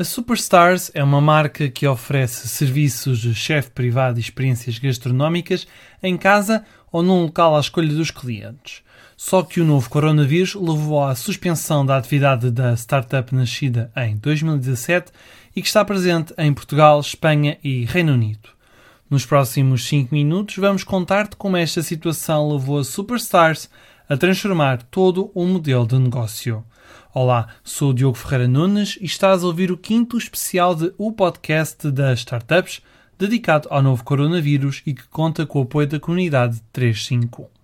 A Superstars é uma marca que oferece serviços de chefe privado e experiências gastronómicas em casa ou num local à escolha dos clientes. Só que o novo coronavírus levou à suspensão da atividade da startup nascida em 2017 e que está presente em Portugal, Espanha e Reino Unido. Nos próximos 5 minutos vamos contar-te como esta situação levou a Superstars a transformar todo o modelo de negócio. Olá, sou Diogo Ferreira Nunes e estás a ouvir o quinto especial de O Podcast das Startups, dedicado ao novo coronavírus e que conta com o apoio da comunidade 351.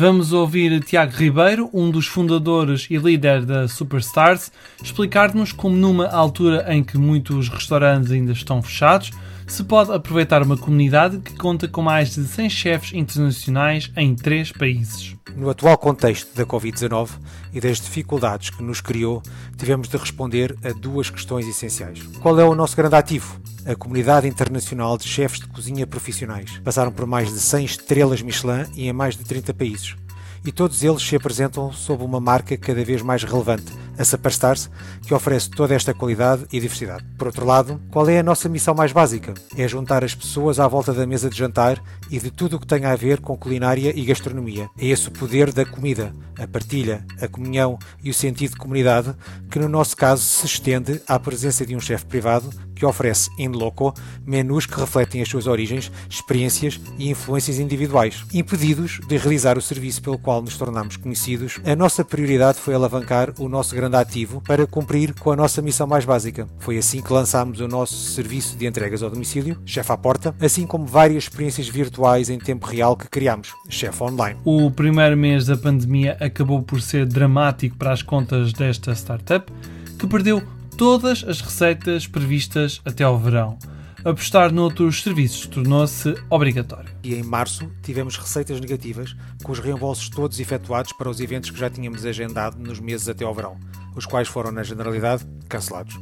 Vamos ouvir Tiago Ribeiro, um dos fundadores e líder da Superstars, explicar-nos como, numa altura em que muitos restaurantes ainda estão fechados, se pode aproveitar uma comunidade que conta com mais de 100 chefes internacionais em três países. No atual contexto da Covid-19 e das dificuldades que nos criou, tivemos de responder a duas questões essenciais. Qual é o nosso grande ativo? A comunidade internacional de chefes de cozinha profissionais. Passaram por mais de 100 estrelas Michelin e em mais de 30 países. E todos eles se apresentam sob uma marca cada vez mais relevante, a Superstars, que oferece toda esta qualidade e diversidade. Por outro lado, qual é a nossa missão mais básica? É juntar as pessoas à volta da mesa de jantar e de tudo o que tem a ver com culinária e gastronomia. É esse o poder da comida, a partilha, a comunhão e o sentido de comunidade, que no nosso caso se estende à presença de um chefe privado que oferece in loco menus que refletem as suas origens, experiências e influências individuais. Impedidos de realizar o serviço pelo qual nos tornamos conhecidos, a nossa prioridade foi alavancar o nosso grande ativo para cumprir com a nossa missão mais básica. Foi assim que lançámos o nosso serviço de entregas ao domicílio, Chef à Porta, assim como várias experiências virtuais em tempo real que criámos, Chef Online. O primeiro mês da pandemia acabou por ser dramático para as contas desta startup, que perdeu todas as receitas previstas até ao verão. Apostar noutros serviços tornou-se obrigatório. E em março tivemos receitas negativas, com os reembolsos todos efetuados para os eventos que já tínhamos agendado nos meses até ao verão, os quais foram, na generalidade, cancelados.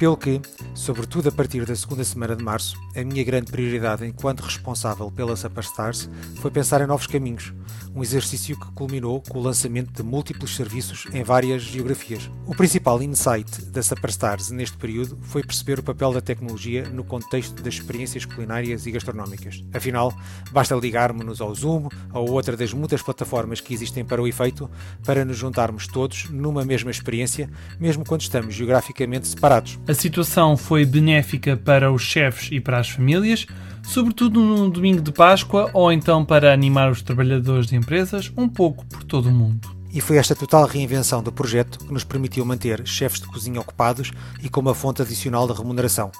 Pelo que, sobretudo a partir da segunda semana de março, a minha grande prioridade enquanto responsável pela Superstars foi pensar em novos caminhos, um exercício que culminou com o lançamento de múltiplos serviços em várias geografias. O principal insight da Superstars neste período foi perceber o papel da tecnologia no contexto das experiências culinárias e gastronómicas. Afinal, basta ligarmos-nos ao Zoom ou outra das muitas plataformas que existem para o efeito para nos juntarmos todos numa mesma experiência, mesmo quando estamos geograficamente separados. A situação foi benéfica para os chefes e para as famílias, sobretudo no domingo de Páscoa ou então para animar os trabalhadores de empresas um pouco por todo o mundo. E foi esta total reinvenção do projeto que nos permitiu manter chefes de cozinha ocupados e com uma fonte adicional de remuneração,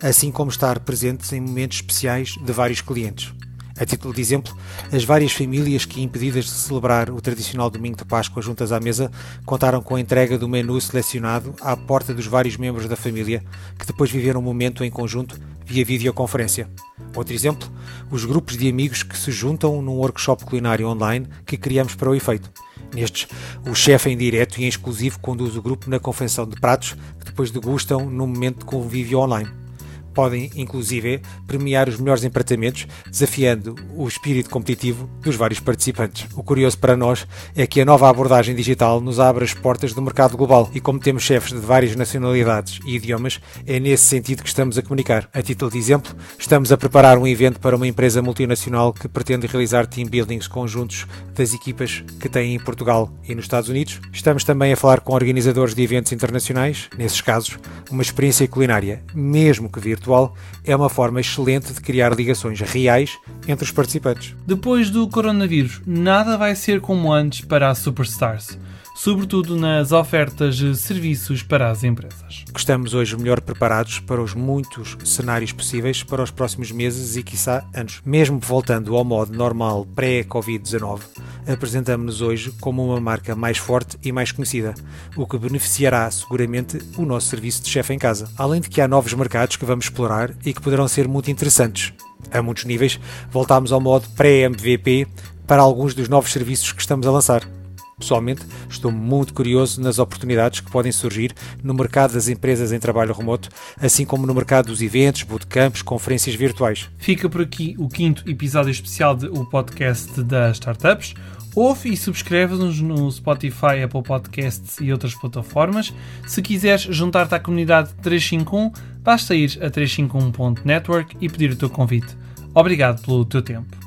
assim como estar presentes em momentos especiais de vários clientes. A título de exemplo, as várias famílias que, impedidas de celebrar o tradicional domingo de Páscoa juntas à mesa, contaram com a entrega do menu selecionado à porta dos vários membros da família, que depois viveram um momento em conjunto via videoconferência. Outro exemplo, os grupos de amigos que se juntam num workshop culinário online que criamos para o efeito. Nestes, o chefe em direto e em exclusivo conduz o grupo na confecção de pratos que depois degustam no momento de convívio online podem, inclusive, premiar os melhores empratamentos, desafiando o espírito competitivo dos vários participantes. O curioso para nós é que a nova abordagem digital nos abre as portas do mercado global e, como temos chefes de várias nacionalidades e idiomas, é nesse sentido que estamos a comunicar. A título de exemplo, estamos a preparar um evento para uma empresa multinacional que pretende realizar team buildings conjuntos das equipas que tem em Portugal e nos Estados Unidos. Estamos também a falar com organizadores de eventos internacionais, nesses casos, uma experiência culinária, mesmo que virtual virtual é uma forma excelente de criar ligações reais entre os participantes. Depois do coronavírus, nada vai ser como antes para a Superstars sobretudo nas ofertas de serviços para as empresas. Estamos hoje melhor preparados para os muitos cenários possíveis para os próximos meses e, quiçá, anos. Mesmo voltando ao modo normal pré-Covid-19, apresentamos-nos hoje como uma marca mais forte e mais conhecida, o que beneficiará seguramente o nosso serviço de chefe em casa. Além de que há novos mercados que vamos explorar e que poderão ser muito interessantes. A muitos níveis, voltamos ao modo pré-MVP para alguns dos novos serviços que estamos a lançar. Pessoalmente, estou muito curioso nas oportunidades que podem surgir no mercado das empresas em trabalho remoto, assim como no mercado dos eventos, bootcamps, conferências virtuais. Fica por aqui o quinto episódio especial do podcast das startups. Ouve e subscreve-nos no Spotify, Apple Podcasts e outras plataformas. Se quiseres juntar-te à comunidade 351, basta ir a 351.network e pedir o teu convite. Obrigado pelo teu tempo.